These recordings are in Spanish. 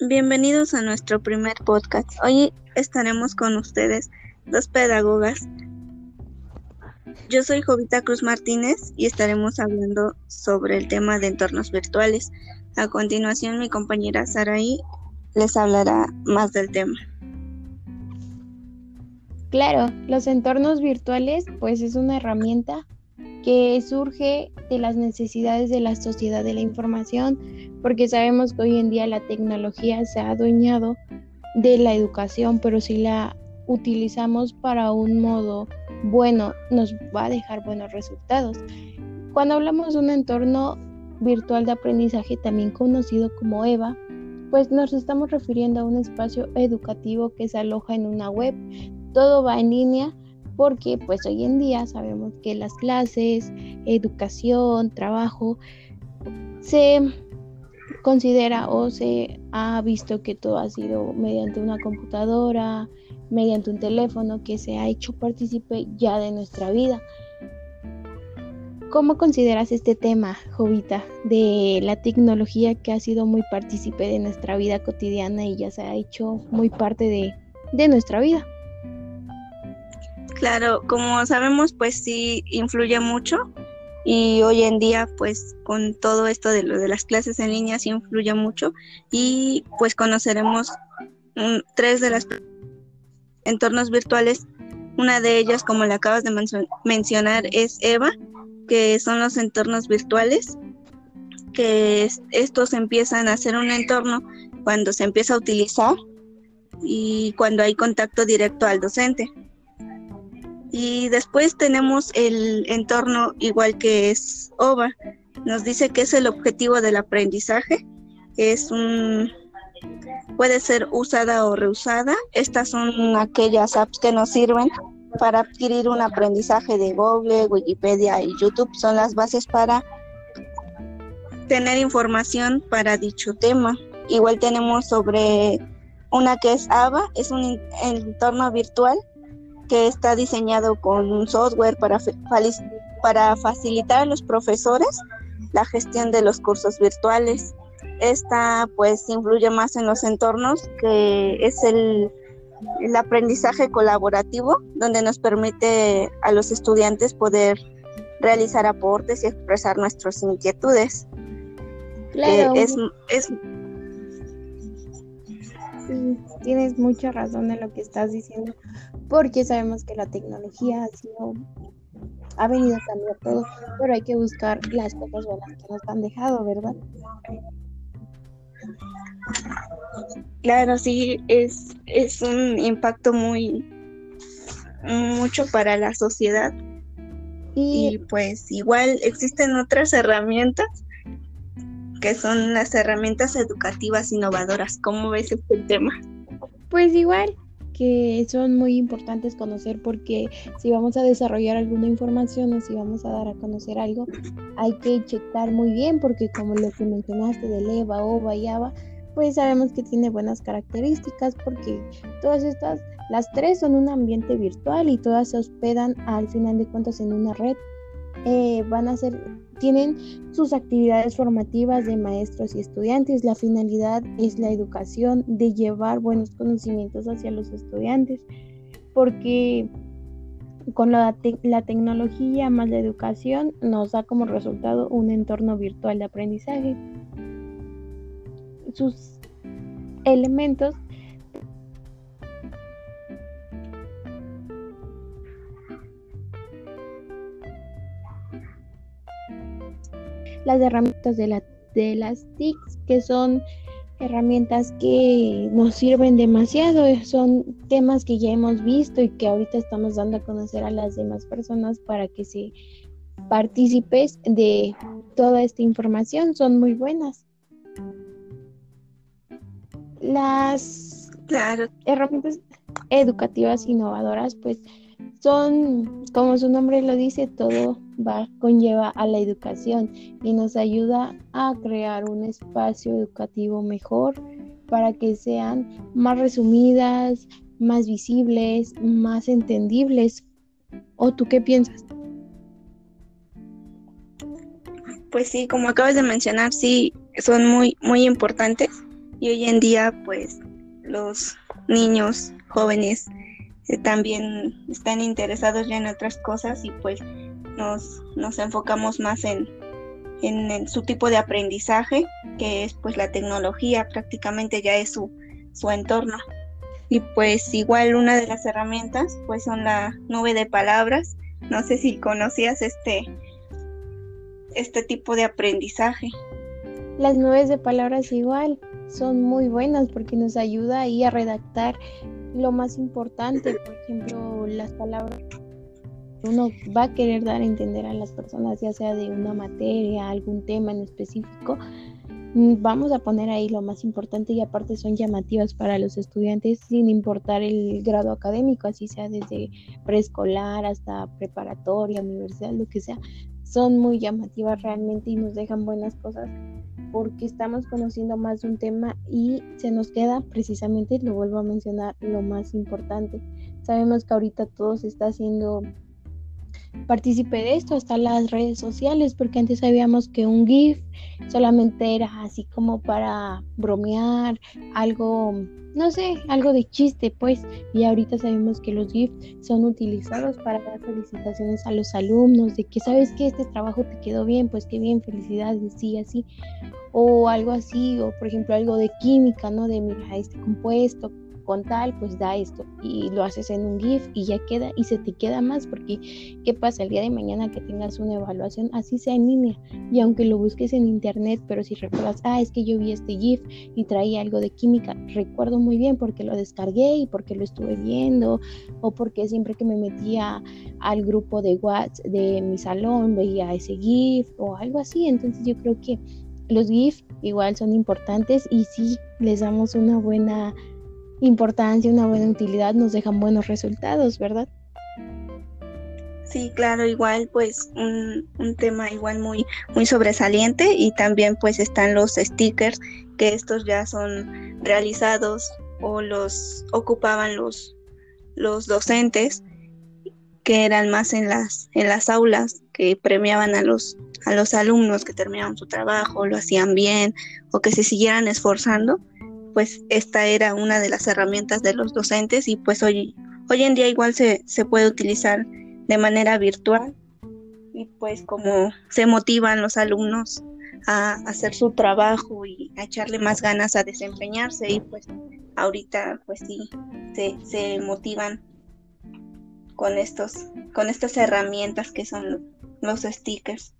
Bienvenidos a nuestro primer podcast. Hoy estaremos con ustedes, dos pedagogas. Yo soy Jovita Cruz Martínez y estaremos hablando sobre el tema de entornos virtuales. A continuación, mi compañera Saraí les hablará más del tema. Claro, los entornos virtuales pues es una herramienta que surge de las necesidades de la sociedad de la información, porque sabemos que hoy en día la tecnología se ha adueñado de la educación, pero si la utilizamos para un modo bueno, nos va a dejar buenos resultados. Cuando hablamos de un entorno virtual de aprendizaje, también conocido como EVA, pues nos estamos refiriendo a un espacio educativo que se aloja en una web. Todo va en línea porque pues hoy en día sabemos que las clases, educación, trabajo, se considera o se ha visto que todo ha sido mediante una computadora, mediante un teléfono que se ha hecho partícipe ya de nuestra vida. ¿Cómo consideras este tema, Jovita, de la tecnología que ha sido muy partícipe de nuestra vida cotidiana y ya se ha hecho muy parte de, de nuestra vida? Claro, como sabemos, pues sí influye mucho y hoy en día, pues con todo esto de lo de las clases en línea sí influye mucho y pues conoceremos tres de las entornos virtuales. Una de ellas, como le acabas de mencionar, es EVA, que son los entornos virtuales, que estos empiezan a ser un entorno cuando se empieza a utilizar y cuando hay contacto directo al docente. Y después tenemos el entorno igual que es OVA. Nos dice que es el objetivo del aprendizaje. Es un puede ser usada o reusada. Estas son aquellas apps que nos sirven para adquirir un aprendizaje de Google, Wikipedia y YouTube. Son las bases para tener información para dicho tema. Igual tenemos sobre una que es AVA, es un entorno virtual que está diseñado con un software para, para facilitar a los profesores la gestión de los cursos virtuales. Esta pues influye más en los entornos que es el, el aprendizaje colaborativo donde nos permite a los estudiantes poder realizar aportes y expresar nuestras inquietudes. Claro. Eh, es, es, tienes mucha razón en lo que estás diciendo, porque sabemos que la tecnología ha sido ha venido a cambiar todo, pero hay que buscar las cosas buenas que nos han dejado, ¿verdad? Claro, sí, es, es un impacto muy mucho para la sociedad. Y, y pues igual existen otras herramientas que son las herramientas educativas innovadoras. ¿Cómo ves este tema? Pues igual, que son muy importantes conocer porque si vamos a desarrollar alguna información o si vamos a dar a conocer algo, hay que checar muy bien porque como lo que mencionaste de Leva, OVA y AVA, pues sabemos que tiene buenas características porque todas estas, las tres son un ambiente virtual y todas se hospedan al final de cuentas en una red. Eh, van a ser tienen sus actividades formativas de maestros y estudiantes. La finalidad es la educación, de llevar buenos conocimientos hacia los estudiantes, porque con la, la, tecnología más la educación nos da como resultado un entorno virtual de aprendizaje. Sus elementos las herramientas de, la, de las TICs, que son herramientas que nos sirven demasiado, son temas que ya hemos visto y que ahorita estamos dando a conocer a las demás personas para que se participes de toda esta información, son muy buenas. Las herramientas educativas innovadoras, pues son, como su nombre lo dice, todo va, conlleva a la educación y nos ayuda a crear un espacio educativo mejor para que sean más resumidas, más visibles, más entendibles. ¿O tú qué piensas? Pues sí, como acabas de mencionar, sí, son muy, muy importantes y hoy en día pues los niños jóvenes también están interesados ya en otras cosas y pues nos, nos enfocamos más en, en, su tipo de aprendizaje, que es pues la tecnología, prácticamente ya es su, su entorno. Y pues igual una de las herramientas pues son la nube de palabras. No sé si conocías este, este tipo de aprendizaje. Las nubes de palabras igual son muy buenas porque nos ayuda ahí a redactar lo más importante, por ejemplo, las palabras uno va a querer dar a entender a las personas, ya sea de una materia, algún tema en específico, mm, vamos a poner ahí lo más importante y aparte son llamativas para los estudiantes sin importar el grado académico, así sea desde preescolar hasta preparatoria, universidad, lo que sea, son muy llamativas realmente y nos dejan buenas cosas porque estamos conociendo más de un tema y se nos queda precisamente, lo vuelvo a mencionar, lo más importante. Sabemos que ahorita todo se está haciendo partícipe de esto, hasta las redes sociales, porque antes sabíamos que un GIF solamente era así como para bromear, algo, no sé, algo de chiste, pues, y ahorita sabemos que los GIF son utilizados para dar felicitaciones a los alumnos, de que sabes que este trabajo te quedó bien, pues qué bien, felicidades, sí, así, o algo así, o por ejemplo algo de química, ¿no? De mira, este compuesto con tal, pues da esto y lo haces en un GIF y ya queda y se te queda más porque ¿qué pasa el día de mañana que tengas una evaluación así sea en línea y aunque lo busques en internet, pero si recuerdas, ah, es que yo vi este GIF y traía algo de química, recuerdo muy bien porque lo descargué y porque lo estuve viendo o porque siempre que me metía al grupo de WhatsApp de mi salón veía ese GIF o algo así, entonces yo creo que los GIF igual son importantes y si les damos una buena importancia, una buena utilidad, nos dejan buenos resultados, ¿verdad? Sí, claro, igual pues un, tema igual muy, muy sobresaliente y también pues están los stickers que estos ya son realizados o los ocupaban los, los docentes que eran más en las, en las aulas, que premiaban a los, a los alumnos que terminaban su trabajo, lo hacían bien o que se siguieran esforzando pues esta era una de las herramientas de los docentes y pues hoy, hoy en día igual se, se puede utilizar de manera virtual y pues como se motivan los alumnos a hacer su trabajo y a echarle más ganas a desempeñarse y pues ahorita pues sí se, se motivan con estos con estas herramientas que son los stickers.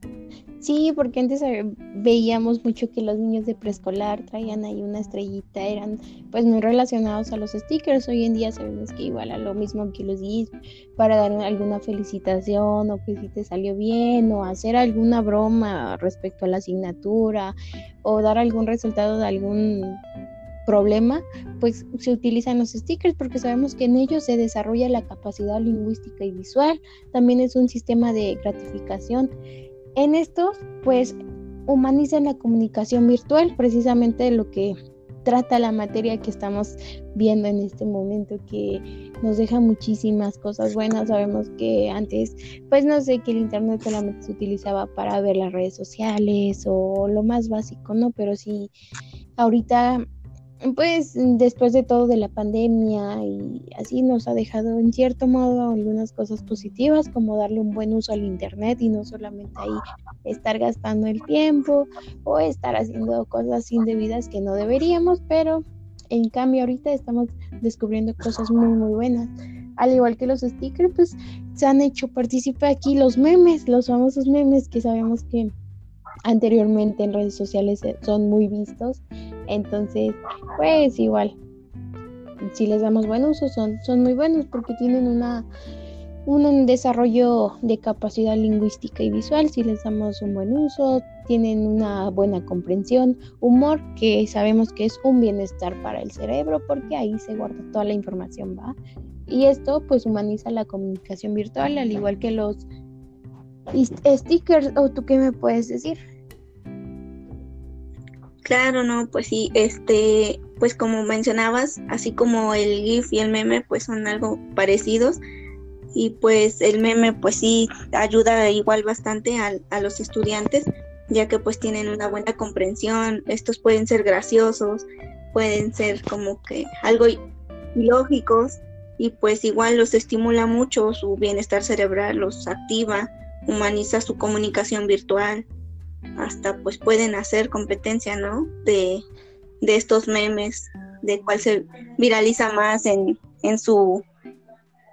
Sí, porque antes eh, veíamos mucho que los niños de preescolar traían ahí una estrellita, eran pues muy relacionados a los stickers. Hoy en día sabemos que igual a lo mismo que los GIS para dar alguna felicitación o que si te salió bien o hacer alguna broma respecto a la asignatura o dar algún resultado de algún problema, pues se utilizan los stickers porque sabemos que en ellos se desarrolla la capacidad lingüística y visual. También es un sistema de gratificación. En estos, pues humanizan la comunicación virtual, precisamente lo que trata la materia que estamos viendo en este momento, que nos deja muchísimas cosas buenas. Sabemos que antes, pues no sé, que el Internet solamente se utilizaba para ver las redes sociales o lo más básico, ¿no? Pero sí, ahorita pues después de todo de la pandemia y así nos ha dejado en cierto modo algunas cosas positivas como darle un buen uso al internet y no solamente ahí estar gastando el tiempo o estar haciendo cosas indebidas que no deberíamos, pero en cambio ahorita estamos descubriendo cosas muy muy buenas. Al igual que los stickers, pues se han hecho participar aquí los memes, los famosos memes que sabemos que anteriormente en redes sociales eh, son muy vistos. Entonces, pues igual, si les damos buen uso, son, son muy buenos porque tienen una, un desarrollo de capacidad lingüística y visual. Si les damos un buen uso, tienen una buena comprensión, humor, que sabemos que es un bienestar para el cerebro porque ahí se guarda toda la información, ¿va? Y esto pues humaniza la comunicación virtual, al igual que los stickers, o tú qué me puedes decir? Claro, no, pues sí, este, pues como mencionabas, así como el GIF y el meme, pues son algo parecidos. Y pues el meme, pues sí, ayuda igual bastante a, los estudiantes, ya que pues tienen una buena comprensión, estos pueden ser graciosos pueden ser como que algo ilógicos y pues igual los estimula mucho su bienestar cerebral, los activa, humaniza su comunicación virtual, hasta pues pueden hacer competencia, ¿no? De, de estos memes, de cuál se viraliza más en, en su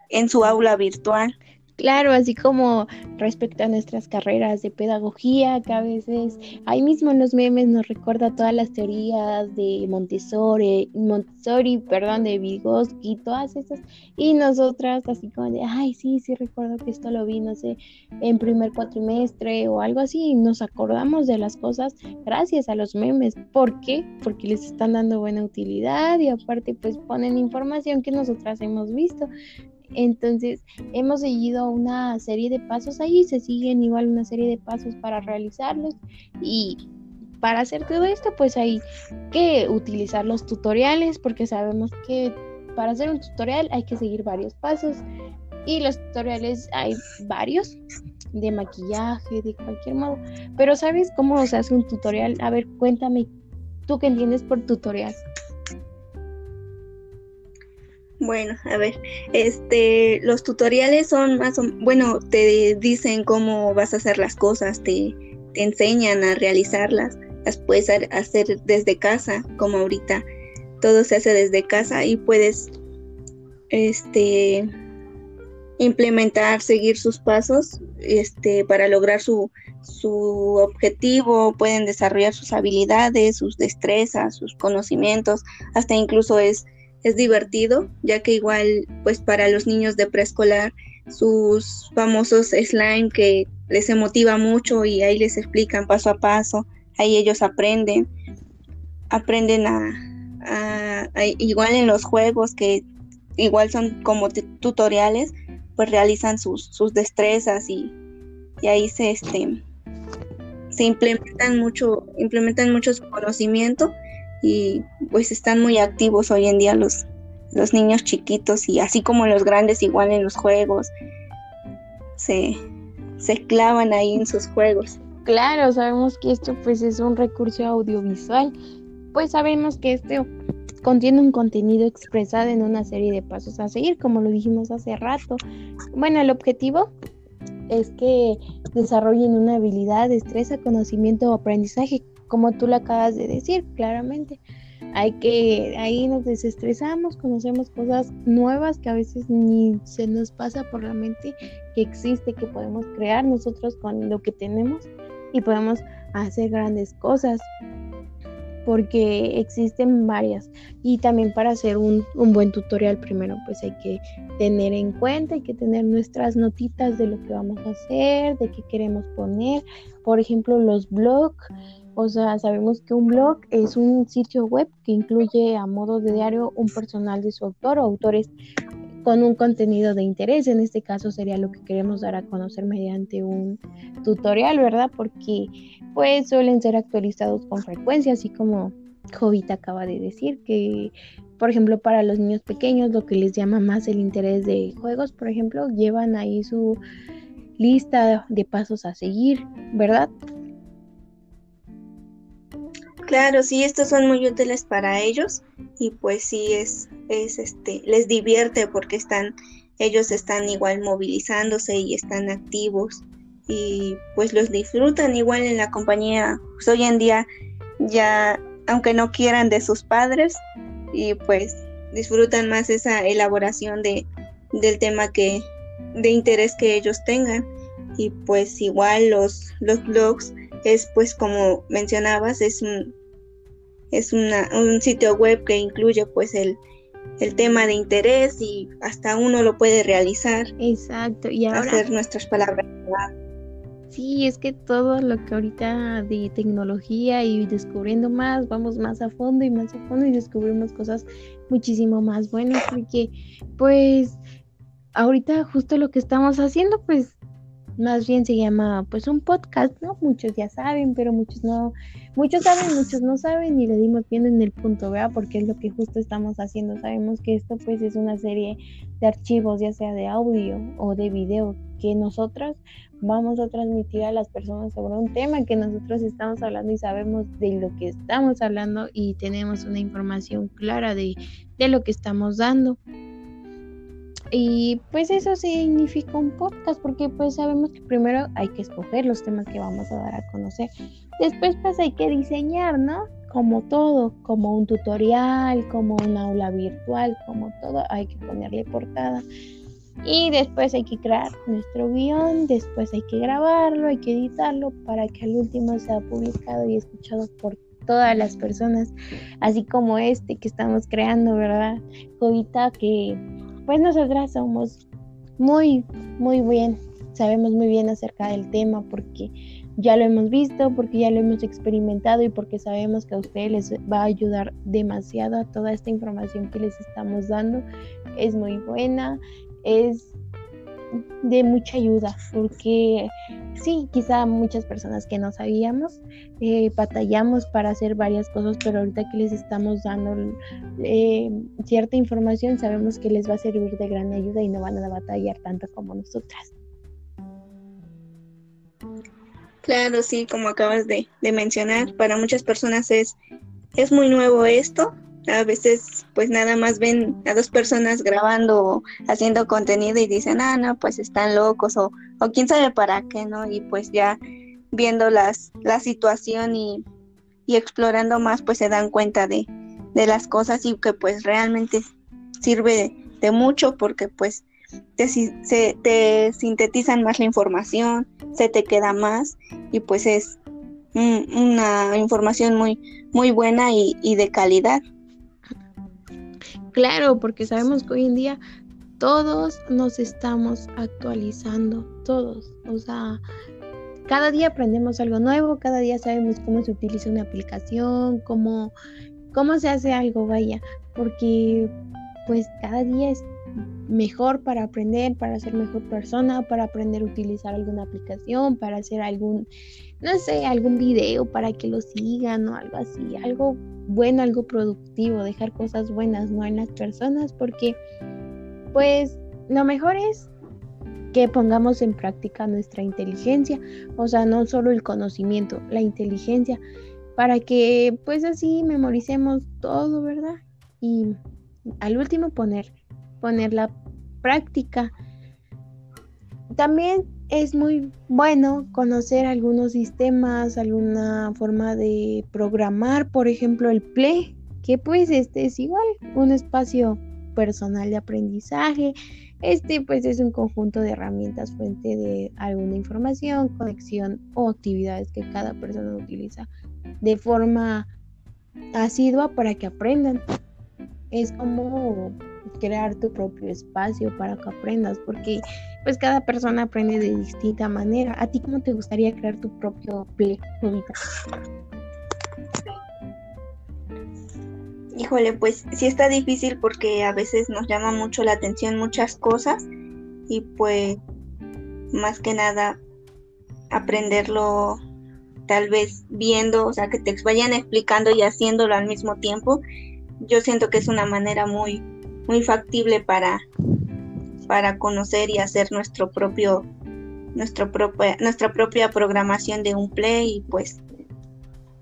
en su aula virtual. Claro, así como respecto a nuestras carreras de pedagogía, que a veces ahí mismo en los memes nos recuerda todas las teorías de Montessori, Montessori, perdón, de Vygotsky, todas esas, y nosotras así como de, ay, sí, sí recuerdo que esto lo vi, no sé, en primer cuatrimestre o algo así, y nos acordamos de las cosas gracias a los memes. ¿Por qué? Porque les están dando buena utilidad y aparte pues ponen información que nosotras hemos visto. Entonces, hemos seguido una serie de pasos ahí, se siguen igual una serie de pasos para realizarlos y para hacer todo esto, pues hay que utilizar los tutoriales porque sabemos que para hacer un tutorial hay que seguir varios pasos y los tutoriales hay varios de maquillaje, de cualquier modo. Pero ¿sabes cómo se hace un tutorial? A ver, cuéntame, ¿tú qué entiendes por tutorial? Bueno, a ver, este, los tutoriales son más o bueno, te dicen cómo vas a hacer las cosas, te, te enseñan a realizarlas, las puedes hacer desde casa, como ahorita. Todo se hace desde casa y puedes, este, implementar, seguir sus pasos, este, para lograr su, su objetivo, pueden desarrollar sus habilidades, sus destrezas, sus conocimientos, hasta incluso es es divertido, ya que igual pues para los niños de preescolar sus famosos slime que les emotiva mucho y ahí les explican paso a paso, ahí ellos aprenden, aprenden a, igual en los juegos que igual son como tutoriales, pues realizan sus, sus destrezas y, y ahí se este se implementan mucho, implementan mucho su conocimiento y pues están muy activos hoy en día los, los niños chiquitos y así como los grandes igual en los juegos se, se clavan ahí en sus juegos. Claro, sabemos que esto pues es un recurso audiovisual, pues sabemos que esto contiene un contenido expresado en una serie de pasos a seguir, como lo dijimos hace rato. Bueno, el objetivo es que desarrollen una habilidad, destreza, conocimiento o aprendizaje como tú lo acabas de decir claramente. Hay que, ahí nos desestresamos, conocemos cosas nuevas que a veces ni se nos pasa por la mente que existe, que podemos crear nosotros con lo que tenemos y podemos hacer grandes cosas porque existen varias y también para hacer un, un, buen tutorial primero pues hay que tener en cuenta, hay que tener nuestras notitas de lo que vamos a hacer, de qué queremos poner, por ejemplo los blogs o sea, sabemos que un blog es un sitio web que incluye a modo de diario un personal de su autor o autores con un contenido de interés. En este caso sería lo que queremos dar a conocer mediante un tutorial, ¿verdad? Porque pues suelen ser actualizados con frecuencia, así como Jovita acaba de decir, que por ejemplo para los niños pequeños lo que les llama más el interés de juegos, por ejemplo, llevan ahí su lista de pasos a seguir, ¿verdad? Claro, sí, estos son muy útiles para ellos y pues sí es, es este, les divierte porque están, ellos están igual movilizándose y están activos y pues los disfrutan igual en la compañía. Pues hoy en día ya, aunque no quieran de sus padres y pues disfrutan más esa elaboración de, del tema que, de interés que ellos tengan y pues igual los, los blogs es pues como mencionabas, es un, es una, un sitio web que incluye pues el, el tema de interés y hasta uno lo puede realizar. Exacto, y ahora... Hacer nuestras palabras. Sí, es que todo lo que ahorita de tecnología y descubriendo más, vamos más a fondo y más a fondo y descubrimos cosas muchísimo más buenas porque pues ahorita justo lo que estamos haciendo pues más bien se llama pues un podcast, ¿no? Muchos ya saben, pero muchos no, muchos saben, muchos no saben y le dimos bien en el punto, ¿verdad? Porque es lo que justo estamos haciendo. Sabemos que esto pues es una serie de archivos, ya sea de audio o de video, que nosotros vamos a transmitir a las personas sobre un tema que nosotros estamos hablando y sabemos de lo que estamos hablando y tenemos una información clara de, de lo que estamos dando. Y pues eso significa un podcast porque pues sabemos que primero hay que escoger los temas que vamos a dar a conocer. Después pues hay que diseñar, ¿no? Como todo, como un tutorial, como un aula virtual, como todo, hay que ponerle portada. Y después hay que crear nuestro guion, después hay que grabarlo, hay que editarlo para que al último sea publicado y escuchado por todas las personas, así como este que estamos creando, ¿verdad? Jovita que pues nosotras somos muy, muy bien, sabemos muy bien acerca del tema porque ya lo hemos visto, porque ya lo hemos experimentado y porque sabemos que a ustedes les va a ayudar demasiado a toda esta información que les estamos dando. Es muy buena, es de mucha ayuda, porque sí, quizá muchas personas que no sabíamos, eh, batallamos para hacer varias cosas, pero ahorita que les estamos dando eh, cierta información, sabemos que les va a servir de gran ayuda y no van a batallar tanto como nosotras. Claro, sí, como acabas de, de mencionar, para muchas personas es, es muy nuevo esto, a veces pues nada más ven a dos personas grabando o haciendo contenido y dicen, ah, no, pues están locos o, o quién sabe para qué, ¿no? Y pues ya viendo las, la situación y, y explorando más, pues se dan cuenta de, de, las cosas y que pues realmente sirve de, mucho porque pues te, se, te sintetizan más la información, se te queda más y pues es una información muy, muy buena y, y de calidad. Claro, porque sabemos que hoy en día todos nos estamos actualizando, todos. O sea, cada día aprendemos algo nuevo, cada día sabemos cómo se utiliza una aplicación, cómo, cómo se hace algo, vaya, porque pues cada día es mejor para aprender, para ser mejor persona, para aprender a utilizar alguna aplicación, para hacer algún, no sé, algún video para que lo sigan o algo así, algo bueno, algo productivo, dejar cosas buenas, ¿no? En las personas, porque pues lo mejor es que pongamos en práctica nuestra inteligencia, o sea, no solo el conocimiento, la inteligencia, para que pues así memoricemos todo, ¿verdad? Y al último poner, poner la práctica. También es muy bueno conocer algunos sistemas, alguna forma de programar, por ejemplo el Play, que pues este es igual, un espacio personal de aprendizaje. Este pues es un conjunto de herramientas fuente de alguna información, conexión o actividades que cada persona utiliza de forma asidua para que aprendan. Es como crear tu propio espacio para que aprendas, porque pues cada persona aprende de distinta manera. ¿A ti cómo te gustaría crear tu propio play, Híjole, pues sí está difícil porque a veces nos llama mucho la atención muchas cosas y pues más que nada aprenderlo tal vez viendo, o sea, que te vayan explicando y haciéndolo al mismo tiempo. Yo siento que es una manera muy muy factible para, para conocer y hacer nuestro propio, nuestro propia, nuestra propia programación de un play y pues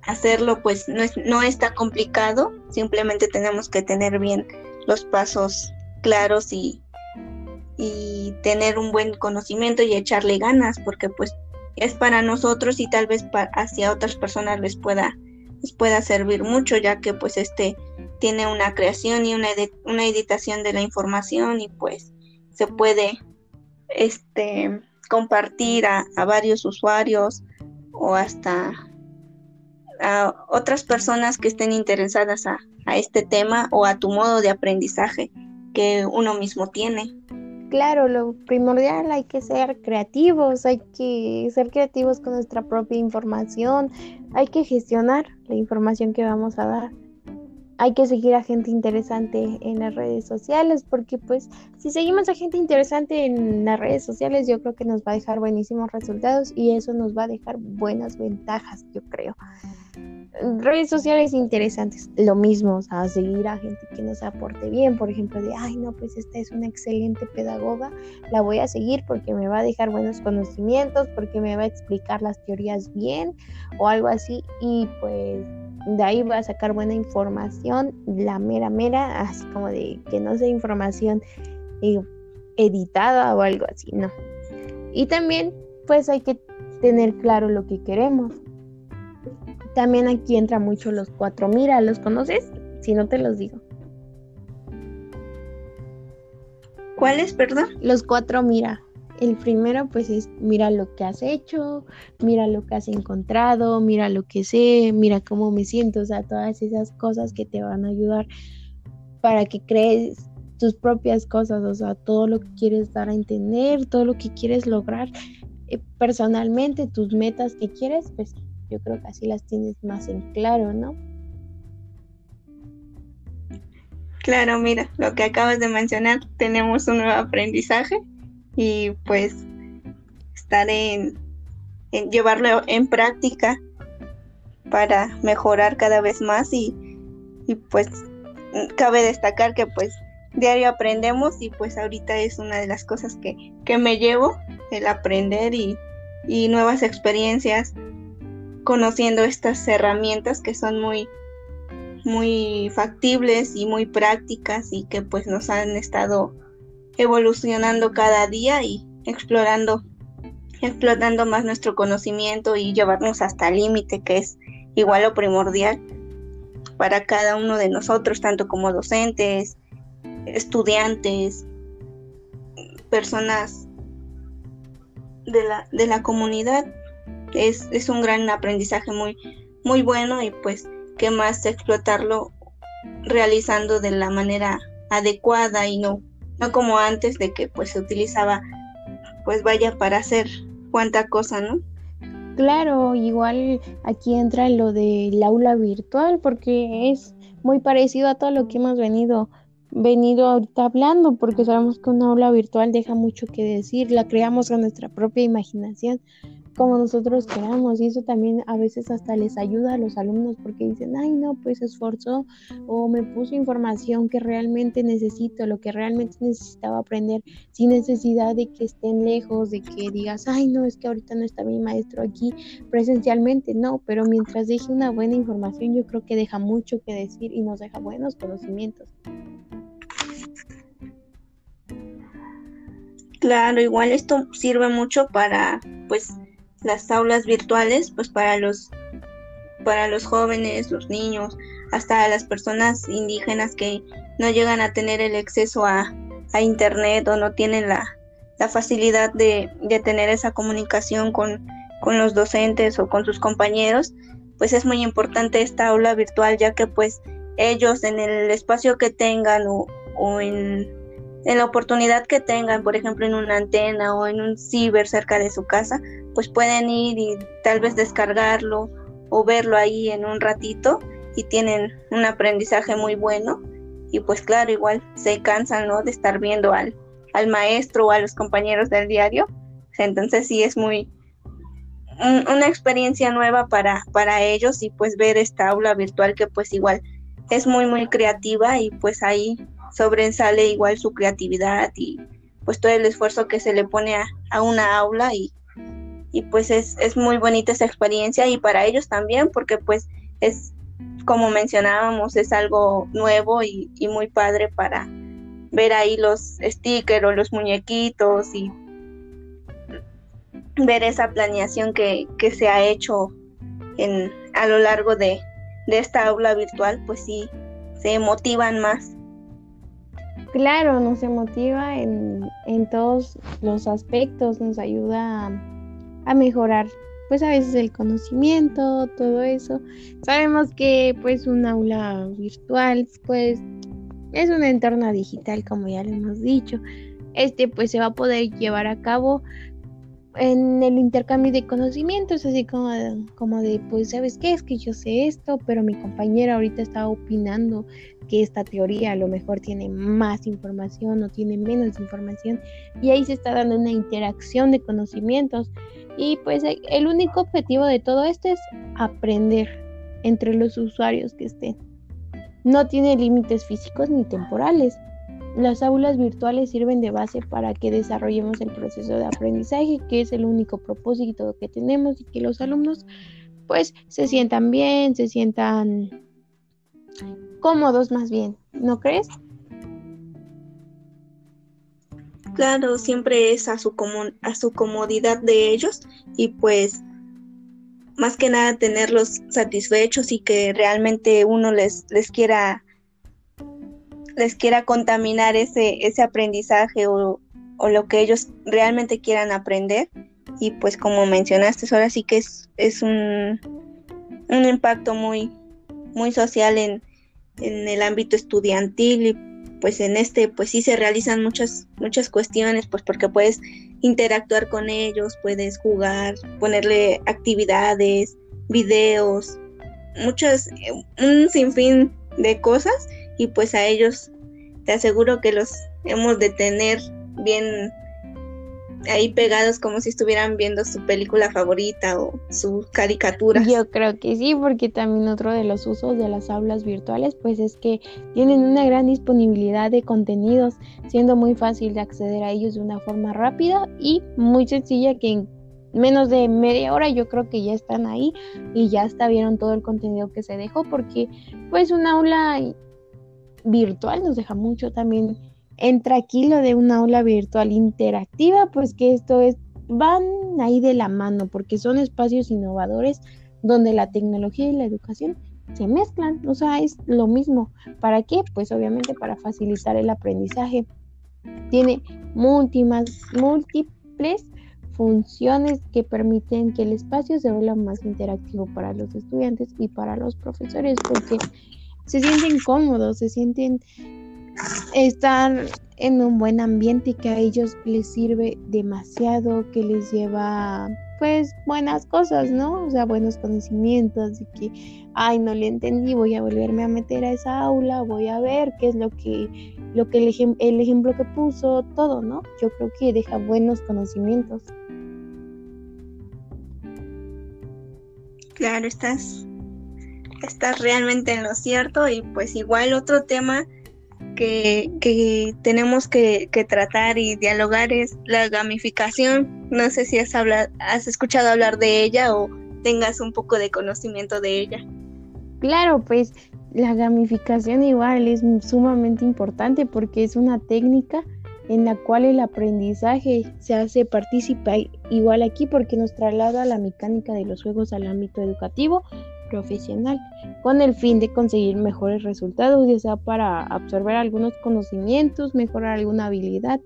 hacerlo pues no es, no está complicado, simplemente tenemos que tener bien los pasos claros y, y tener un buen conocimiento y echarle ganas porque pues es para nosotros y tal vez para, hacia otras personas les pueda les pueda servir mucho ya que pues este tiene una creación y una, una editación de la información y pues se puede este, compartir a, varios usuarios o hasta a otras personas que estén interesadas a, a este tema o a tu modo de aprendizaje que uno mismo tiene. Claro, lo primordial hay que ser creativos, hay que ser creativos con nuestra propia información, hay que gestionar la información que vamos a dar. Hay que seguir a gente interesante en las redes sociales porque pues si seguimos a gente interesante en las redes sociales yo creo que nos va a dejar buenísimos resultados y eso nos va a dejar buenas ventajas yo creo redes sociales interesantes, lo mismo, o sea, seguir a gente que nos aporte bien, por ejemplo, de, ay, no, pues esta es una excelente pedagoga, la voy a seguir porque me va a dejar buenos conocimientos, porque me va a explicar las teorías bien o algo así, y pues de ahí voy a sacar buena información, la mera mera, así como de que no sea información eh, editada o algo así, no. Y también, pues hay que tener claro lo que queremos también aquí entra mucho los cuatro mira, ¿los conoces? Si no te los digo. ¿Cuáles, perdón? Los cuatro mira. El primero pues es mira lo que has hecho, mira lo que has encontrado, mira lo que sé, mira cómo me siento, o sea, todas esas cosas que te van a ayudar para que crees tus propias cosas, o sea, todo lo que quieres dar a entender, todo lo que quieres lograr eh, personalmente, tus metas que quieres, pues yo creo que así las tienes más en claro, ¿no? Claro, mira, lo que acabas de mencionar, tenemos un nuevo aprendizaje y pues estar en, llevarlo en práctica para mejorar cada vez más y, y pues cabe destacar que pues diario aprendemos y pues ahorita es una de las cosas que, que me llevo, el aprender y, y nuevas experiencias conociendo estas herramientas que son muy muy factibles y muy prácticas y que pues nos han estado evolucionando cada día y explorando explotando más nuestro conocimiento y llevarnos hasta el límite que es igual o primordial para cada uno de nosotros, tanto como docentes, estudiantes, personas de la, de la comunidad es, un gran aprendizaje muy, muy bueno y pues qué más explotarlo realizando de la manera adecuada y no, no como antes de que pues se utilizaba pues vaya para hacer cuánta cosa, ¿no? Claro, igual aquí entra lo del aula virtual porque es muy parecido a todo lo que hemos venido venido ahorita hablando porque sabemos que una aula virtual deja mucho que decir, la creamos con nuestra propia imaginación, como nosotros queramos y eso también a veces hasta les ayuda a los alumnos porque dicen, ay no, pues esforzó o me puso información que realmente necesito, lo que realmente necesitaba aprender sin necesidad de que estén lejos, de que digas, ay no, es que ahorita no está mi maestro aquí presencialmente, no, pero mientras deje una buena información yo creo que deja mucho que decir y nos deja buenos conocimientos. Claro, igual esto sirve mucho para pues las aulas virtuales, pues para los, para los jóvenes, los niños, hasta las personas indígenas que no llegan a tener el acceso a, a internet o no tienen la, la facilidad de, de, tener esa comunicación con, con los docentes o con sus compañeros, pues es muy importante esta aula virtual, ya que pues ellos en el espacio que tengan o, o en, en, la oportunidad que tengan, por ejemplo en una antena o en un ciber cerca de su casa, pues pueden ir y tal vez descargarlo o verlo ahí en un ratito y tienen un aprendizaje muy bueno y pues claro, igual se cansan, ¿no? De estar viendo al, al maestro o a los compañeros del diario. Entonces sí es muy una experiencia nueva para, para ellos y pues ver esta aula virtual que pues igual es muy muy creativa y pues ahí sobresale igual su creatividad y pues todo el esfuerzo que se le pone a, a una aula y y pues es, es muy bonita esa experiencia y para ellos también porque pues es como mencionábamos es algo nuevo y, y muy padre para ver ahí los stickers o los muñequitos y ver esa planeación que, que se ha hecho en, a lo largo de, de esta aula virtual, pues sí, se motivan más. Claro, nos motiva en, en todos los aspectos, nos ayuda a a mejorar pues a veces el conocimiento, todo eso. Sabemos que pues un aula virtual pues es un entorno digital como ya lo hemos dicho. Este pues se va a poder llevar a cabo en el intercambio de conocimientos, así como, como de, pues, ¿sabes qué? Es que yo sé esto, pero mi compañera ahorita está opinando que esta teoría a lo mejor tiene más información o tiene menos información y ahí se está dando una interacción de conocimientos y pues el único objetivo de todo esto es aprender entre los usuarios que estén. No tiene límites físicos ni temporales. Las aulas virtuales sirven de base para que desarrollemos el proceso de aprendizaje, que es el único propósito que tenemos y que los alumnos pues se sientan bien, se sientan cómodos más bien, ¿no crees? Claro, siempre es a su, a su comodidad de ellos y pues más que nada tenerlos satisfechos y que realmente uno les, les quiera les quiera contaminar ese, ese aprendizaje o, o, lo que ellos realmente quieran aprender. Y pues como mencionaste, ahora sí que es, es un, un impacto muy, muy social en, en el ámbito estudiantil y pues en este pues sí se realizan muchas muchas cuestiones pues porque puedes interactuar con ellos puedes jugar ponerle actividades videos muchas un sinfín de cosas y pues a ellos te aseguro que los hemos de tener bien ahí pegados como si estuvieran viendo su película favorita o su caricatura. Yo creo que sí, porque también otro de los usos de las aulas virtuales pues es que tienen una gran disponibilidad de contenidos, siendo muy fácil de acceder a ellos de una forma rápida y muy sencilla que en menos de media hora yo creo que ya están ahí y ya hasta vieron todo el contenido que se dejó porque pues un aula virtual nos deja mucho también entra aquí lo de una aula virtual interactiva, pues que esto es, van ahí de la mano, porque son espacios innovadores donde la tecnología y la educación se mezclan, o sea, es lo mismo. ¿Para qué? Pues obviamente para facilitar el aprendizaje. Tiene múltiples, funciones que permiten que el espacio se vuelva más interactivo para los estudiantes y para los profesores, porque se sienten cómodos, se sienten estar en un buen ambiente que a ellos les sirve demasiado, que les lleva pues buenas cosas, ¿no? O sea, buenos conocimientos y que, ay, no le entendí, voy a volverme a meter a esa aula, voy a ver qué es lo que, lo que el, el ejemplo que puso, todo, ¿no? Yo creo que deja buenos conocimientos. Claro, estás, estás realmente en lo cierto y pues igual otro tema que, tenemos que, tratar y dialogar es la gamificación. No sé si has, has escuchado hablar de ella o tengas un poco de conocimiento de ella. Claro, pues la gamificación igual es sumamente importante porque es una técnica en la cual el aprendizaje se hace partícipe igual aquí porque nos traslada la mecánica de los juegos al ámbito educativo profesional con el fin de conseguir mejores resultados, ya sea para absorber algunos conocimientos, mejorar alguna habilidad.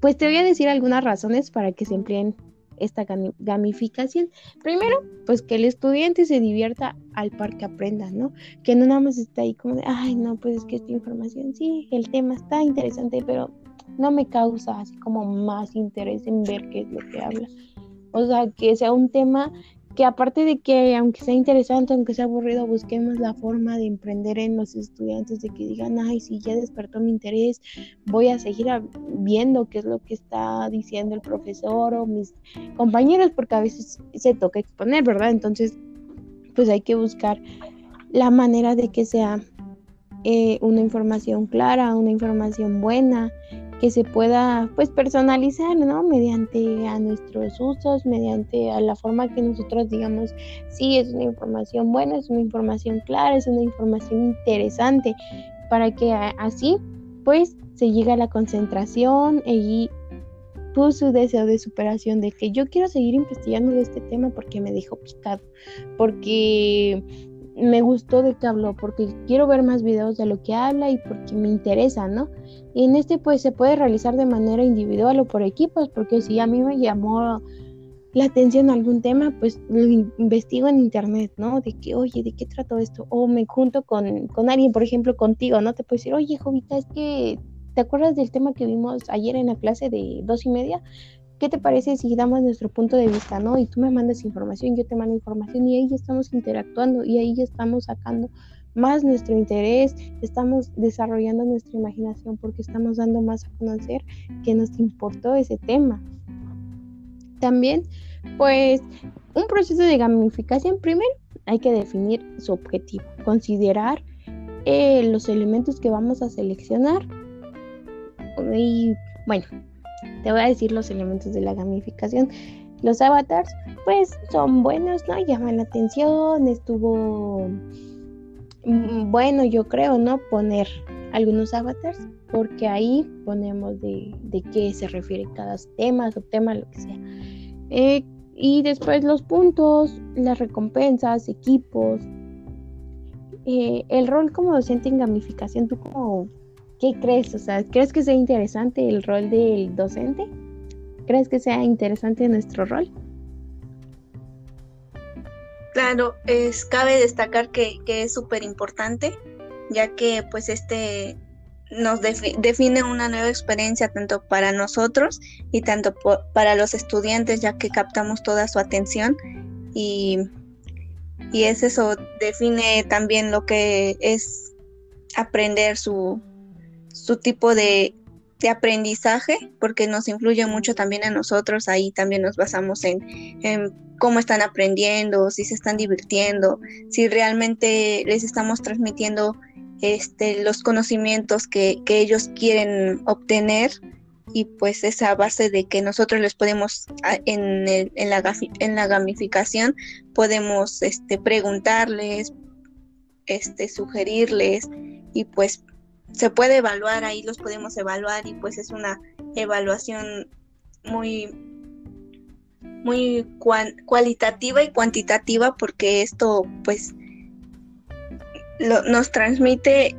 Pues te voy a decir algunas razones para que se empleen esta gamificación. Primero, pues que el estudiante se divierta al par que aprenda, ¿no? Que no nada más está ahí como de, ay, no, pues es que esta información, sí, el tema está interesante, pero no me causa así como más interés en ver qué es lo que habla. O sea, que sea un tema que aparte de que aunque sea interesante, aunque sea aburrido, busquemos la forma de emprender en los estudiantes, de que digan, ay, si ya despertó mi interés, voy a seguir viendo qué es lo que está diciendo el profesor o mis compañeros, porque a veces se toca exponer, ¿verdad? Entonces, pues hay que buscar la manera de que sea eh, una información clara, una información buena, que se pueda pues personalizar, ¿no? Mediante a nuestros usos, mediante a la forma que nosotros digamos, sí, es una información buena, es una información clara, es una información interesante, para que así pues se llegue a la concentración y pues su deseo de superación de que yo quiero seguir investigando de este tema porque me dejó picado, porque me gustó de que habló, porque quiero ver más videos de lo que habla y porque me interesa, ¿no? Y en este pues se puede realizar de manera individual o por equipos, porque si a mí me llamó la atención algún tema, pues lo investigo en internet, ¿no? De que, oye, ¿de qué trato esto? O me junto con, con alguien, por ejemplo, contigo, ¿no? Te puedo decir, oye, Jovita, es que, ¿te acuerdas del tema que vimos ayer en la clase de dos y media? ¿Qué te parece si damos nuestro punto de vista, no? Y tú me mandas información, yo te mando información y ahí estamos interactuando y ahí estamos sacando más nuestro interés, estamos desarrollando nuestra imaginación porque estamos dando más a conocer que nos importó ese tema. También, pues, un proceso de gamificación, primero hay que definir su objetivo, considerar eh, los elementos que vamos a seleccionar y bueno, te voy a decir los elementos de la gamificación. Los avatars, pues son buenos, ¿no? Llaman la atención, estuvo mm, bueno, yo creo, ¿no? Poner algunos avatars, porque ahí ponemos de, de qué se refiere cada tema, tema, lo que sea. Eh, y después los puntos, las recompensas, equipos. Eh, el rol como docente en gamificación, ¿tú cómo ¿Qué crees? O sea, ¿crees que sea interesante el rol del docente? ¿Crees que sea interesante nuestro rol? Claro, es, cabe destacar que, es súper importante, ya que pues este nos define una nueva experiencia tanto para nosotros y tanto para los estudiantes, ya que captamos toda su atención y, y es eso, define también lo que es aprender su, su tipo de, aprendizaje, porque nos influye mucho también a nosotros, ahí también nos basamos en, cómo están aprendiendo, si se están divirtiendo, si realmente les estamos transmitiendo este, los conocimientos que, ellos quieren obtener y pues esa base de que nosotros les podemos en, en, la, en la gamificación podemos este, preguntarles, este, sugerirles y pues se puede evaluar, ahí los podemos evaluar y pues es una evaluación muy muy cualitativa y cuantitativa porque esto pues nos transmite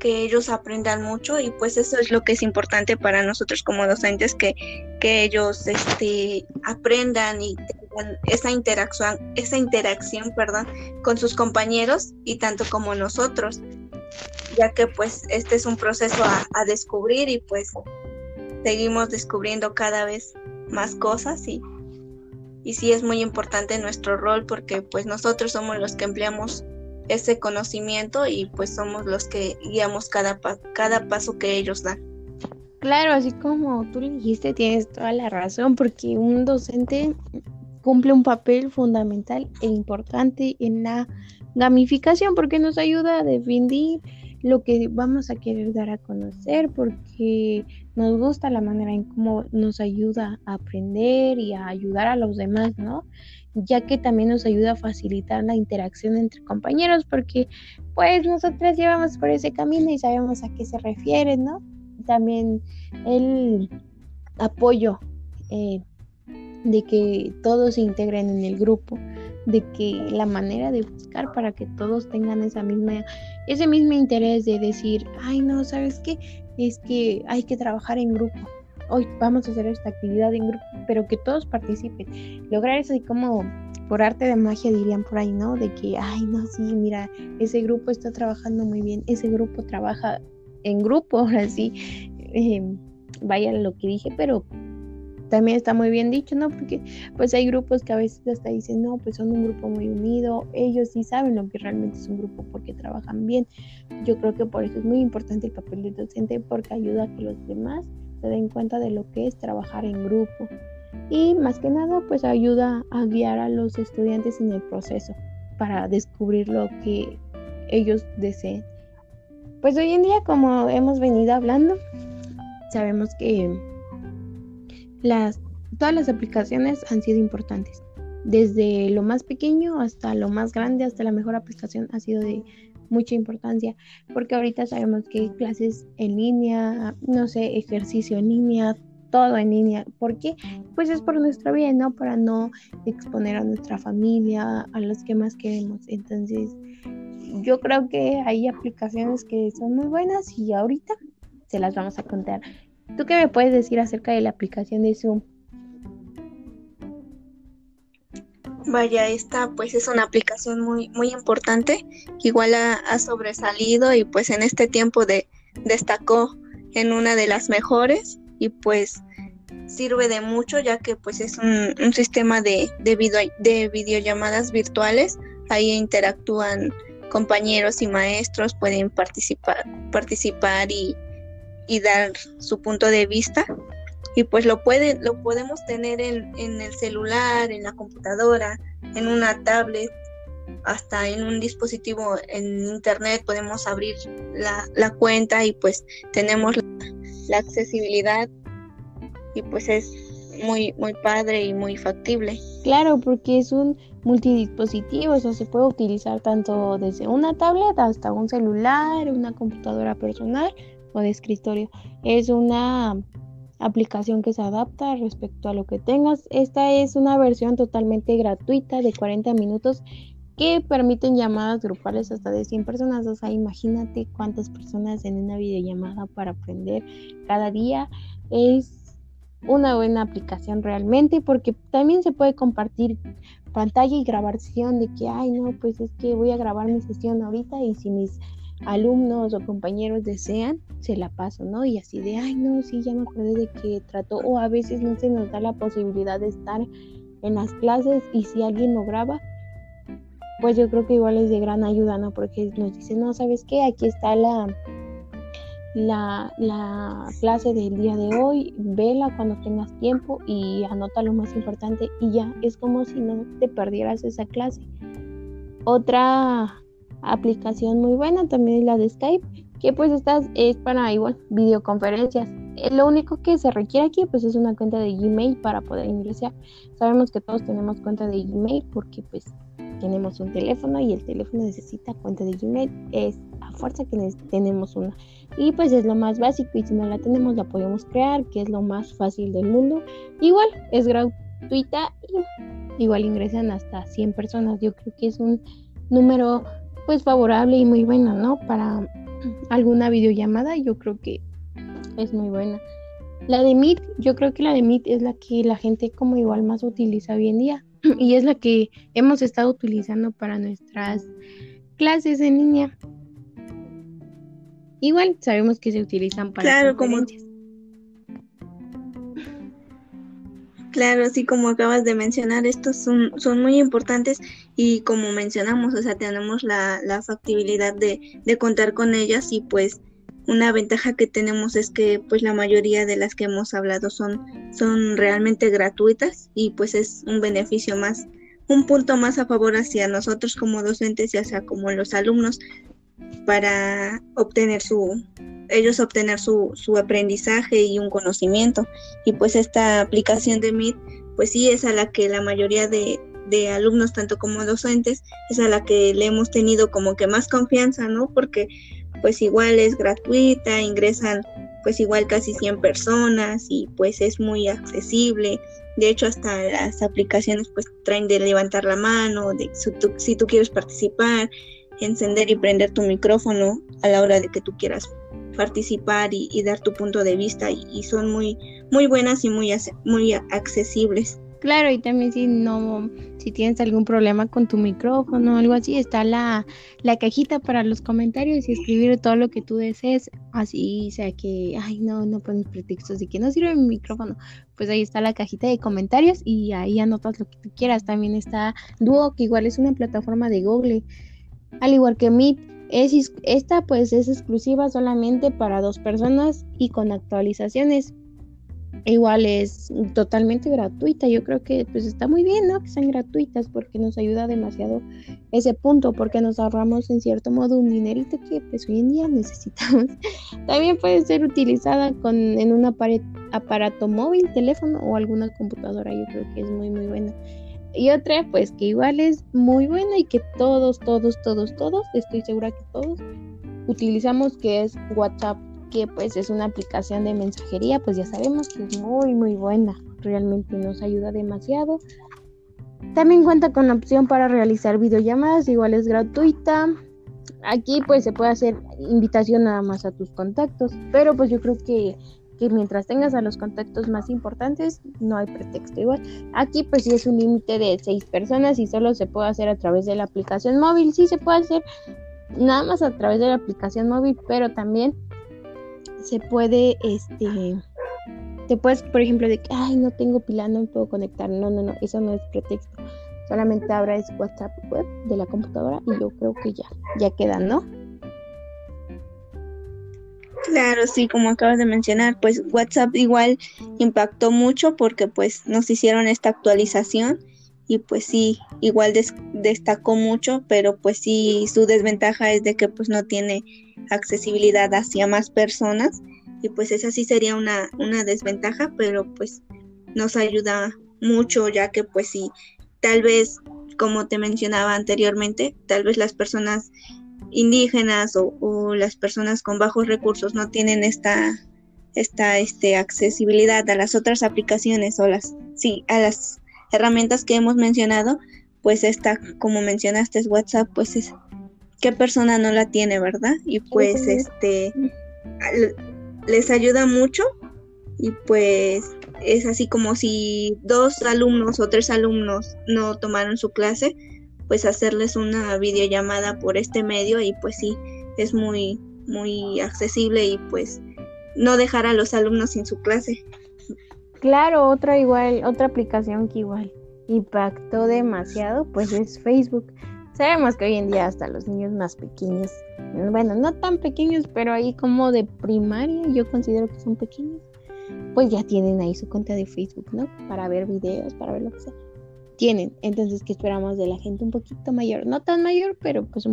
que ellos aprendan mucho y pues eso es lo que es importante para nosotros como docentes que, que ellos este aprendan y tengan esa interacción esa interacción perdón con sus compañeros y tanto como nosotros ya que pues este es un proceso a, descubrir y pues seguimos descubriendo cada vez más cosas y, y sí es muy importante nuestro rol porque pues nosotros somos los que empleamos ese conocimiento y pues somos los que guiamos cada, cada paso que ellos dan. Claro, así como tú le dijiste, tienes toda la razón, porque un docente cumple un papel fundamental e importante en la gamificación, porque nos ayuda a definir lo que vamos a querer dar a conocer porque nos gusta la manera en cómo nos ayuda a aprender y a ayudar a los demás, ¿no? Ya que también nos ayuda a facilitar la interacción entre compañeros porque pues nosotras llevamos por ese camino y sabemos a qué se refiere, ¿no? También el apoyo eh, de que todos se integren en el grupo de que la manera de buscar para que todos tengan esa misma, ese mismo interés de decir, ay no, ¿sabes qué? Es que hay que trabajar en grupo. Hoy vamos a hacer esta actividad en grupo, pero que todos participen. Lograr eso y como por arte de magia dirían por ahí, ¿no? De que, ay no, sí, mira, ese grupo está trabajando muy bien, ese grupo trabaja en grupo, ahora sí. Eh, vaya lo que dije, pero también está muy bien dicho, ¿no? Porque pues hay grupos que a veces hasta dicen, no, pues son un grupo muy unido, ellos sí saben lo que realmente es un grupo porque trabajan bien. Yo creo que por eso es muy importante el papel del docente porque ayuda a que los demás se den cuenta de lo que es trabajar en grupo. Y más que nada, pues ayuda a guiar a los estudiantes en el proceso para descubrir lo que ellos deseen. Pues hoy en día, como hemos venido hablando, sabemos que las, todas las aplicaciones han sido importantes. Desde lo más pequeño hasta lo más grande, hasta la mejor aplicación ha sido de mucha importancia, porque ahorita sabemos que hay clases en línea, no sé, ejercicio en línea, todo en línea. ¿Por qué? Pues es por nuestro bien, ¿no? Para no exponer a nuestra familia, a los que más queremos. Entonces, yo creo que hay aplicaciones que son muy buenas y ahorita se las vamos a contar. ¿Tú qué me puedes decir acerca de la aplicación de Zoom? Vaya, esta pues es una aplicación muy, muy importante, igual ha, sobresalido y pues en este tiempo de, destacó en una de las mejores y pues sirve de mucho ya que pues es un, un sistema de, de, video, de videollamadas virtuales. Ahí interactúan compañeros y maestros, pueden participar, participar y, y dar su punto de vista. Y pues lo, puede, lo podemos tener en, en el celular, en la computadora, en una tablet, hasta en un dispositivo en internet podemos abrir la, la cuenta y pues tenemos la, accesibilidad y pues es muy muy padre y muy factible. Claro, porque es un multidispositivo, eso se puede utilizar tanto desde una tablet hasta un celular, una computadora personal o de escritorio. Es una aplicación que se adapta respecto a lo que tengas. Esta es una versión totalmente gratuita de 40 minutos que permiten llamadas grupales hasta de 100 personas. O sea, imagínate cuántas personas en una videollamada para aprender cada día. Es una buena aplicación realmente porque también se puede compartir pantalla y grabación de que, ay, no, pues es que voy a grabar mi sesión ahorita y si mis alumnos o compañeros desean, se la paso, ¿no? Y así de, ay, no, sí, ya me acordé de que trató, o a veces no se nos da la posibilidad de estar en las clases y si alguien lo graba, pues yo creo que igual es de gran ayuda, ¿no? Porque nos dicen, no, ¿sabes qué? Aquí está la, la, la clase del día de hoy, vela cuando tengas tiempo y anota lo más importante y ya, es como si no te perdieras esa clase. Otra aplicación muy buena también es la de Skype, que pues esta es para igual videoconferencias. Lo único que se requiere aquí pues es una cuenta de Gmail para poder ingresar. Sabemos que todos tenemos cuenta de Gmail porque pues tenemos un teléfono y el teléfono necesita cuenta de Gmail. Es a fuerza que tenemos una. Y pues es lo más básico y si no la tenemos la podemos crear, que es lo más fácil del mundo. Igual es gratuita y igual ingresan hasta 100 personas. Yo creo que es un número pues favorable y muy bueno, ¿no? Para alguna videollamada yo creo que es muy buena. La de Meet, yo creo que la de Meet es la que la gente como igual más utiliza hoy en día y es la que hemos estado utilizando para nuestras clases en línea. Igual sabemos que se utilizan para claro, como Claro, sí, como acabas de mencionar, estos son, son muy importantes y como mencionamos, o sea, tenemos la, la factibilidad de, de contar con ellas y pues una ventaja que tenemos es que pues la mayoría de las que hemos hablado son, son realmente gratuitas y pues es un beneficio más, un punto más a favor hacia nosotros como docentes y hacia como los alumnos para obtener su, ellos obtener su, su aprendizaje y un conocimiento. Y pues esta aplicación de Meet, pues sí es a la que la mayoría de, de alumnos, tanto como docentes, es a la que le hemos tenido como que más confianza, ¿no? Porque pues igual es gratuita, ingresan pues igual casi 100 personas y pues es muy accesible. De hecho, hasta las aplicaciones pues traen de levantar la mano, de si tú, si tú quieres participar, encender y prender tu micrófono a la hora de que tú quieras participar y, dar tu punto de vista y, son muy muy buenas y muy muy accesibles. Claro, y también si no, si tienes algún problema con tu micrófono o algo así, está la, la cajita para los comentarios y escribir todo lo que tú desees. Así sea que, ay, no, no pones pretextos de que no sirve mi micrófono. Pues ahí está la cajita de comentarios y ahí anotas lo que tú quieras. También está Duo, que igual es una plataforma de Google. Al igual que Meet, es, esta pues es exclusiva solamente para dos personas y con actualizaciones igual es totalmente gratuita. Yo creo que pues está muy bien, ¿no? Que sean gratuitas porque nos ayuda demasiado ese punto, porque nos ahorramos en cierto modo un dinerito que pues hoy en día necesitamos. También puede ser utilizada con en un aparato móvil, teléfono o alguna computadora. Yo creo que es muy muy buena. Y otra pues que igual es muy buena y que todos, todos, todos, todos, estoy segura que todos utilizamos que es WhatsApp que pues es una aplicación de mensajería, pues ya sabemos que es muy muy buena, realmente nos ayuda demasiado. También cuenta con opción para realizar videollamadas, igual es gratuita. Aquí pues se puede hacer invitación nada más a tus contactos, pero pues yo creo que, que mientras tengas a los contactos más importantes no hay pretexto igual. Aquí pues sí es un límite de seis personas y solo se puede hacer a través de la aplicación móvil, sí se puede hacer nada más a través de la aplicación móvil, pero también se puede este te puedes, por ejemplo, de que, ay, no tengo pila, no puedo conectar. No, no, no, eso no es pretexto. Solamente abres WhatsApp web de la computadora y yo creo que ya, ya queda, ¿no? Claro, sí, como acabas de mencionar, pues WhatsApp igual impactó mucho porque pues nos hicieron esta actualización y pues sí, igual destacó mucho, pero pues sí, su desventaja es de que pues no tiene accesibilidad hacia más personas y pues esa sí sería una, una desventaja, pero pues nos ayuda mucho ya que pues sí, tal vez como te mencionaba anteriormente, tal vez las personas indígenas o, las personas con bajos recursos no tienen esta, esta este, accesibilidad a las otras aplicaciones o las, sí, a las herramientas que hemos mencionado, pues esta, como mencionaste, es WhatsApp, pues es, ¿qué persona no la tiene, verdad? Y pues este, les ayuda mucho y pues es así como si dos alumnos o tres alumnos no tomaron su clase, pues hacerles una videollamada por este medio y pues sí, es muy, muy accesible y pues no dejar a los alumnos sin su clase. Claro, otra igual, otra aplicación que igual impactó demasiado, pues es Facebook. Sabemos que hoy en día hasta los niños más pequeños, bueno, no tan pequeños, pero ahí como de primaria, yo considero que son pequeños, pues ya tienen ahí su cuenta de Facebook, ¿no? Para ver videos, para ver lo que sea tienen. Entonces, ¿qué esperamos de la gente un poquito mayor? No tan mayor, pero pues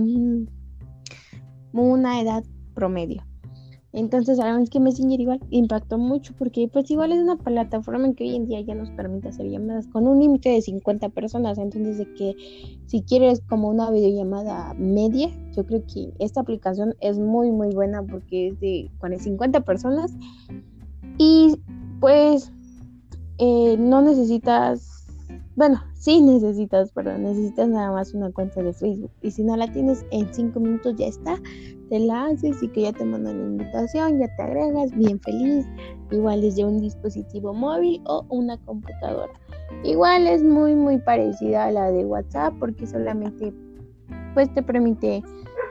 una edad promedio. Entonces, sabemos que Messenger igual impactó mucho porque pues igual es una plataforma en que hoy en día ya nos permite hacer llamadas con un límite de 50 personas. Entonces, de que si quieres como una videollamada media, yo creo que esta aplicación es muy muy buena porque es de 50 personas y pues eh, no necesitas bueno, sí necesitas, perdón, necesitas nada más una cuenta de Facebook. Y si no la tienes, en cinco minutos ya está. Te la haces y que ya te mandan la invitación, ya te agregas, bien feliz. Igual desde un dispositivo móvil o una computadora. Igual es muy, muy parecida a la de WhatsApp porque solamente pues te permite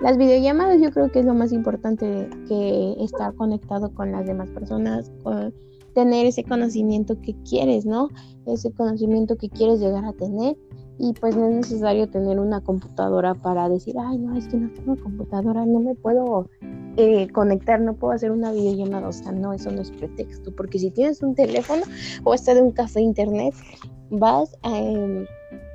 las videollamadas. Yo creo que es lo más importante que estar conectado con las demás personas. Con, tener ese conocimiento que quieres, ¿no? Ese conocimiento que quieres llegar a tener y pues no es necesario tener una computadora para decir, ay, no, es que no tengo computadora, no me puedo eh, conectar, no puedo hacer una videollamada, o sea, no, eso no es pretexto, porque si tienes un teléfono o estás de un café internet, vas. Em,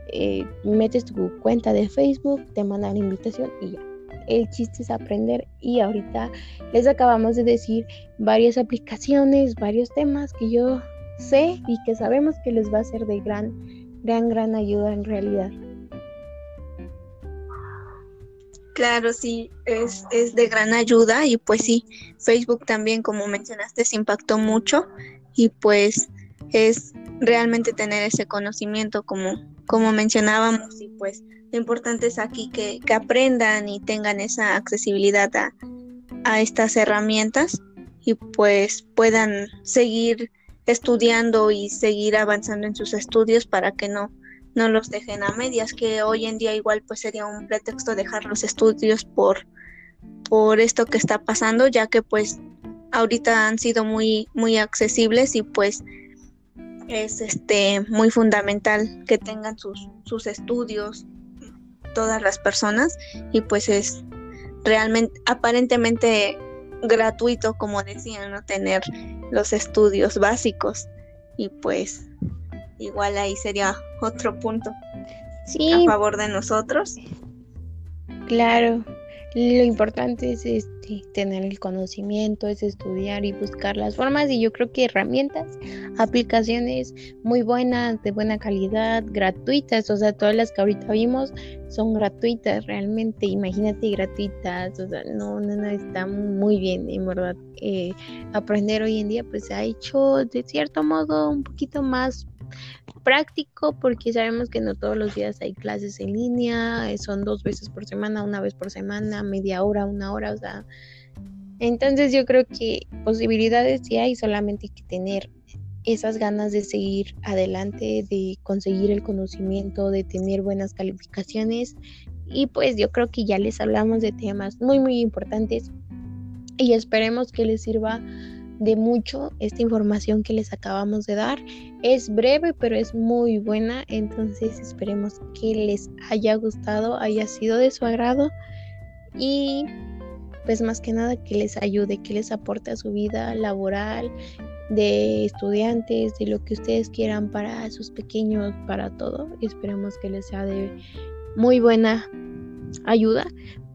eh, metes tu cuenta de Facebook, te mandan invitación y ya el chiste es aprender y ahorita les acabamos de decir varias aplicaciones, varios temas que yo sé y que sabemos que les va a ser de gran, gran, gran ayuda en realidad. Claro, sí, es, es de gran ayuda y pues sí, Facebook también, como mencionaste, se impactó mucho y pues es realmente tener ese conocimiento como, como mencionábamos y pues lo importante es aquí que, aprendan y tengan esa accesibilidad a, estas herramientas y pues puedan seguir estudiando y seguir avanzando en sus estudios para que no, no los dejen a medias, que hoy en día igual pues sería un pretexto dejar los estudios por, por esto que está pasando, ya que pues ahorita han sido muy, muy accesibles y pues es este muy fundamental que tengan sus, sus estudios todas las personas y pues es realmente aparentemente gratuito como decían no tener los estudios básicos. Y pues igual ahí sería otro punto sí. a favor de nosotros. Claro lo importante es este, tener el conocimiento, es estudiar y buscar las formas y yo creo que herramientas, aplicaciones muy buenas, de buena calidad, gratuitas, o sea, todas las que ahorita vimos son gratuitas realmente, imagínate gratuitas, o sea, no, no, no, está muy bien, en verdad. Eh, aprender hoy en día pues se ha hecho de cierto modo un poquito más práctico porque sabemos que no todos los días hay clases en línea, eh, son dos veces por semana, una vez por semana, media hora, una hora, o sea, entonces yo creo que posibilidades sí hay, solamente hay que tener esas ganas de seguir adelante, de conseguir el conocimiento, de tener buenas calificaciones. Y pues yo creo que ya les hablamos de temas muy muy importantes y esperemos que les sirva de mucho esta información que les acabamos de dar. Es breve, pero es muy buena, entonces esperemos que les haya gustado, haya sido de su agrado y pues más que nada que les ayude, que les aporte a su vida laboral, de estudiantes, de lo que ustedes quieran para sus pequeños, para todo. Esperemos que les sea de muy buena ayuda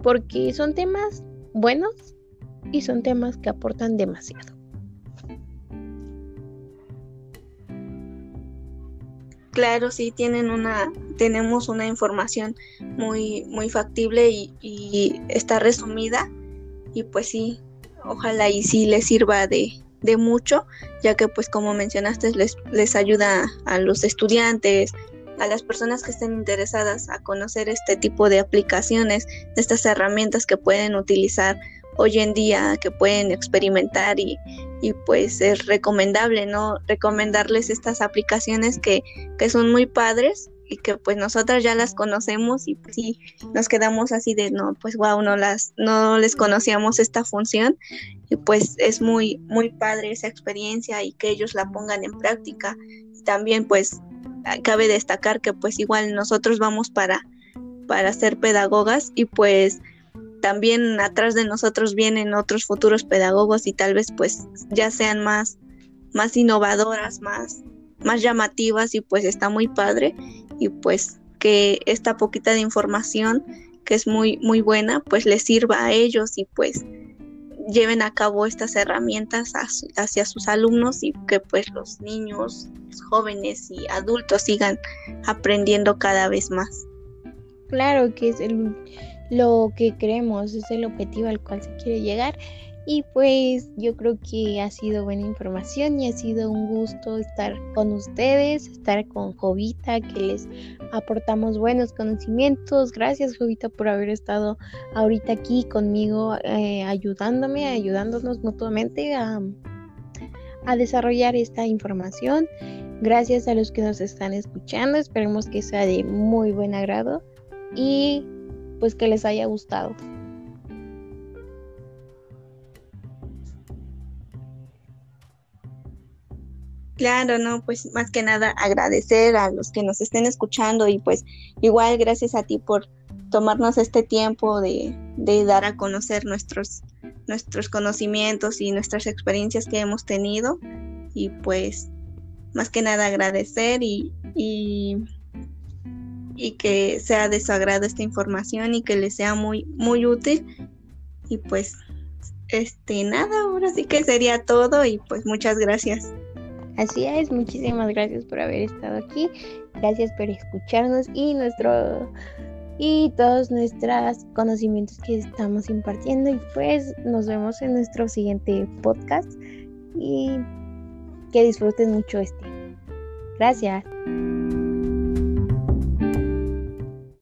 porque son temas buenos y son temas que aportan demasiado. Claro, sí tienen una, tenemos una información muy, muy factible y, y está resumida. Y pues sí, ojalá y sí les sirva de, de mucho, ya que pues como mencionaste les, les ayuda a los estudiantes, a las personas que estén interesadas a conocer este tipo de aplicaciones, estas herramientas que pueden utilizar hoy en día, que pueden experimentar y, y pues es recomendable, ¿no? Recomendarles estas aplicaciones que, que son muy padres y que pues nosotras ya las conocemos y pues sí nos quedamos así de no pues wow no las no les conocíamos esta función y pues es muy muy padre esa experiencia y que ellos la pongan en práctica también pues cabe destacar que pues igual nosotros vamos para para ser pedagogas y pues también atrás de nosotros vienen otros futuros pedagogos y tal vez pues ya sean más más innovadoras más más llamativas y pues está muy padre y pues que esta poquita de información que es muy muy buena pues les sirva a ellos y pues lleven a cabo estas herramientas hacia sus alumnos y que pues los niños, jóvenes y adultos sigan aprendiendo cada vez más. Claro que es lo que creemos, es el objetivo al cual se quiere llegar y pues yo creo que ha sido buena información y ha sido un gusto estar con ustedes, estar con Jovita, que les aportamos buenos conocimientos. Gracias Jovita por haber estado ahorita aquí conmigo eh, ayudándome, ayudándonos mutuamente a, a desarrollar esta información. Gracias a los que nos están escuchando, esperemos que sea de muy buen agrado y pues que les haya gustado. Claro, no, pues más que nada agradecer a los que nos estén escuchando y pues igual gracias a ti por tomarnos este tiempo de, de dar a conocer nuestros, nuestros conocimientos y nuestras experiencias que hemos tenido y pues más que nada agradecer y, y, y que sea de su agrado esta información y que les sea muy, muy útil y pues este nada, ahora sí que sería todo y pues muchas gracias. Así es, muchísimas gracias por haber estado aquí, gracias por escucharnos y nuestro y todos nuestros conocimientos que estamos impartiendo y pues nos vemos en nuestro siguiente podcast y que disfruten mucho este. Gracias.